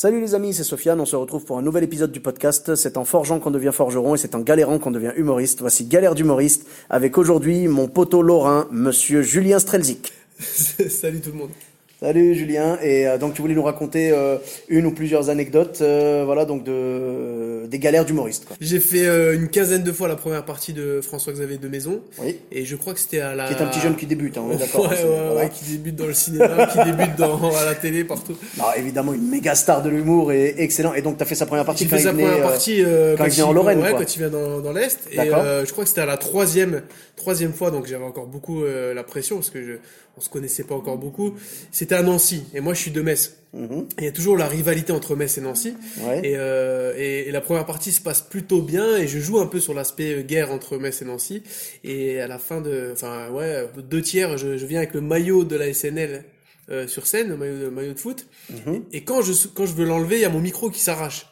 Salut les amis, c'est Sofiane, on se retrouve pour un nouvel épisode du podcast. C'est en forgeant qu'on devient forgeron et c'est en galérant qu'on devient humoriste. Voici Galère d'humoriste avec aujourd'hui mon poteau lorrain, monsieur Julien Strelzik. Salut tout le monde. Salut Julien, et euh, donc tu voulais nous raconter euh, une ou plusieurs anecdotes, euh, voilà donc de des galères d'humoriste. J'ai fait euh, une quinzaine de fois la première partie de François-Xavier de Maison. Oui. Et je crois que c'était à la. Qui est un petit jeune qui débute, hein, on est d'accord. Ouais, hein, ouais, voilà. ouais, qui débute dans le cinéma, qui débute dans, à la télé, partout. Alors, évidemment une méga star de l'humour et excellent. Et donc tu as fait sa première partie J'ai quand fait il sa venait, première euh, partie euh, quand il vient en Lorraine, ouais, quoi. quand il vient dans, dans l'Est. Et euh, je crois que c'était à la troisième, troisième fois, donc j'avais encore beaucoup euh, la pression parce que je, on se connaissait pas encore beaucoup. C'était à Nancy, et moi je suis de Metz. Mhm. Il y a toujours la rivalité entre Metz et Nancy. Ouais. Et, euh, et, et la première partie se passe plutôt bien et je joue un peu sur l'aspect euh, guerre entre Metz et Nancy. Et à la fin de, enfin ouais, deux tiers, je, je viens avec le maillot de la SNL euh, sur scène, le maillot de, maillot de foot. Mhm. Et quand je quand je veux l'enlever, il y a mon micro qui s'arrache.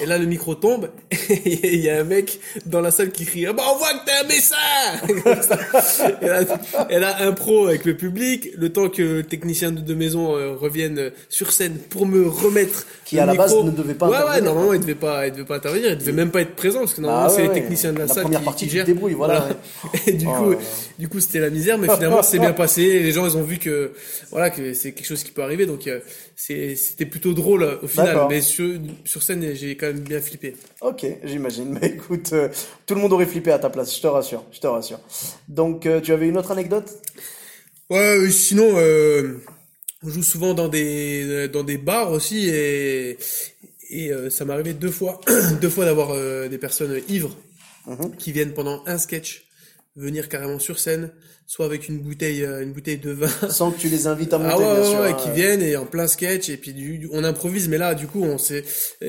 Et là, le micro tombe, et il y a un mec dans la salle qui crie, ah bah, on voit que t'es un messin! Et, là, et là, impro avec le public, le temps que le technicien de, maison euh, revienne sur scène pour me remettre Qui, le à la base, ne devait pas Ouais, ouais, intervenir, normalement, il devait pas, il devait pas intervenir, il devait même pas être présent, parce que normalement, Bah ouais, c'est les techniciens de la, La salle première qui, partie, qui gèrent. débrouilles, voilà, Et du Oh coup, du coup, c'était la misère, mais finalement, c'est bien passé. Les gens, ils ont vu que, voilà, que c'est quelque chose qui peut arriver. Donc, euh, c'était plutôt drôle au final. Mais sur, sur scène, j'ai quand même bien flippé. Ok, j'imagine. Mais écoute, euh, tout le monde aurait flippé à ta place, je te rassure, je te rassure. Donc euh, tu avais une autre anecdote? Ouais, euh, sinon, on joue souvent dans des, dans des bars aussi et, et ça m'est arrivé deux fois, deux fois d'avoir des personnes ivres Mhm. qui viennent pendant un sketch venir carrément sur scène, soit avec une bouteille, euh, une bouteille de vin. Sans que tu les invites à monter, Ah ouais, bien sûr. ouais, hein. qui viennent et en plein sketch et puis du, on improvise mais là du coup on sait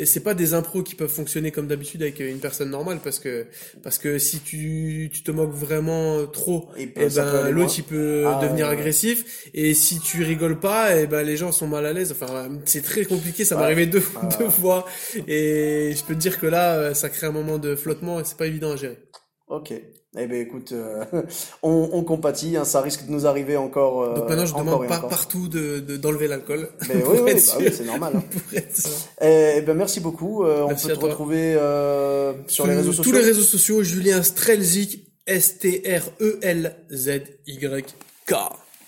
c'est pas des impros qui peuvent fonctionner comme d'habitude avec une personne normale parce que parce que si tu tu te moques vraiment trop Il et peut ben l'autre il peut Ah, devenir ouais, agressif et si tu rigoles pas et ben les gens sont mal à l'aise enfin c'est très compliqué ça m'est arrivé deux, Ah. deux fois et je peux te dire que là euh, ça crée un moment de flottement et c'est pas évident à gérer Ok. Eh ben écoute, euh, on, on compatit, hein, ça risque de nous arriver encore. euh, donc maintenant je demande pas partout de de- d'enlever l'alcool Mais pour oui, bah oui, c'est normal. hein. Sûr. Eh ben merci beaucoup. euh, on peut te toi. retrouver euh, sur les réseaux tous sociaux. les réseaux sociaux, Julien Strelzik, S-T-R-E-L-Z-Y-K.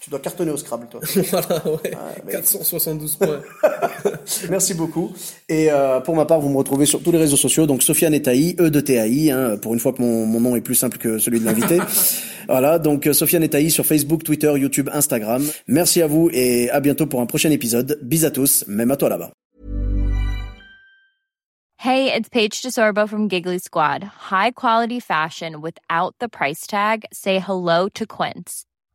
Tu dois cartonner au Scrabble, toi. voilà, ouais. bah, 472 points. Merci beaucoup. Et euh, pour ma part, vous me retrouvez sur tous les réseaux sociaux, donc Sofiane et Taï, E de TAI, hein, pour une fois que mon, mon nom est plus simple que celui de l'invité. voilà, donc euh, Sofiane et Taï sur Facebook, Twitter, YouTube, Instagram. Merci à vous et à bientôt pour un prochain épisode. Bis à tous, même à toi là-bas. Hey, it's Paige DeSorbo from Giggly Squad. High quality fashion without the price tag. Say hello to Quince.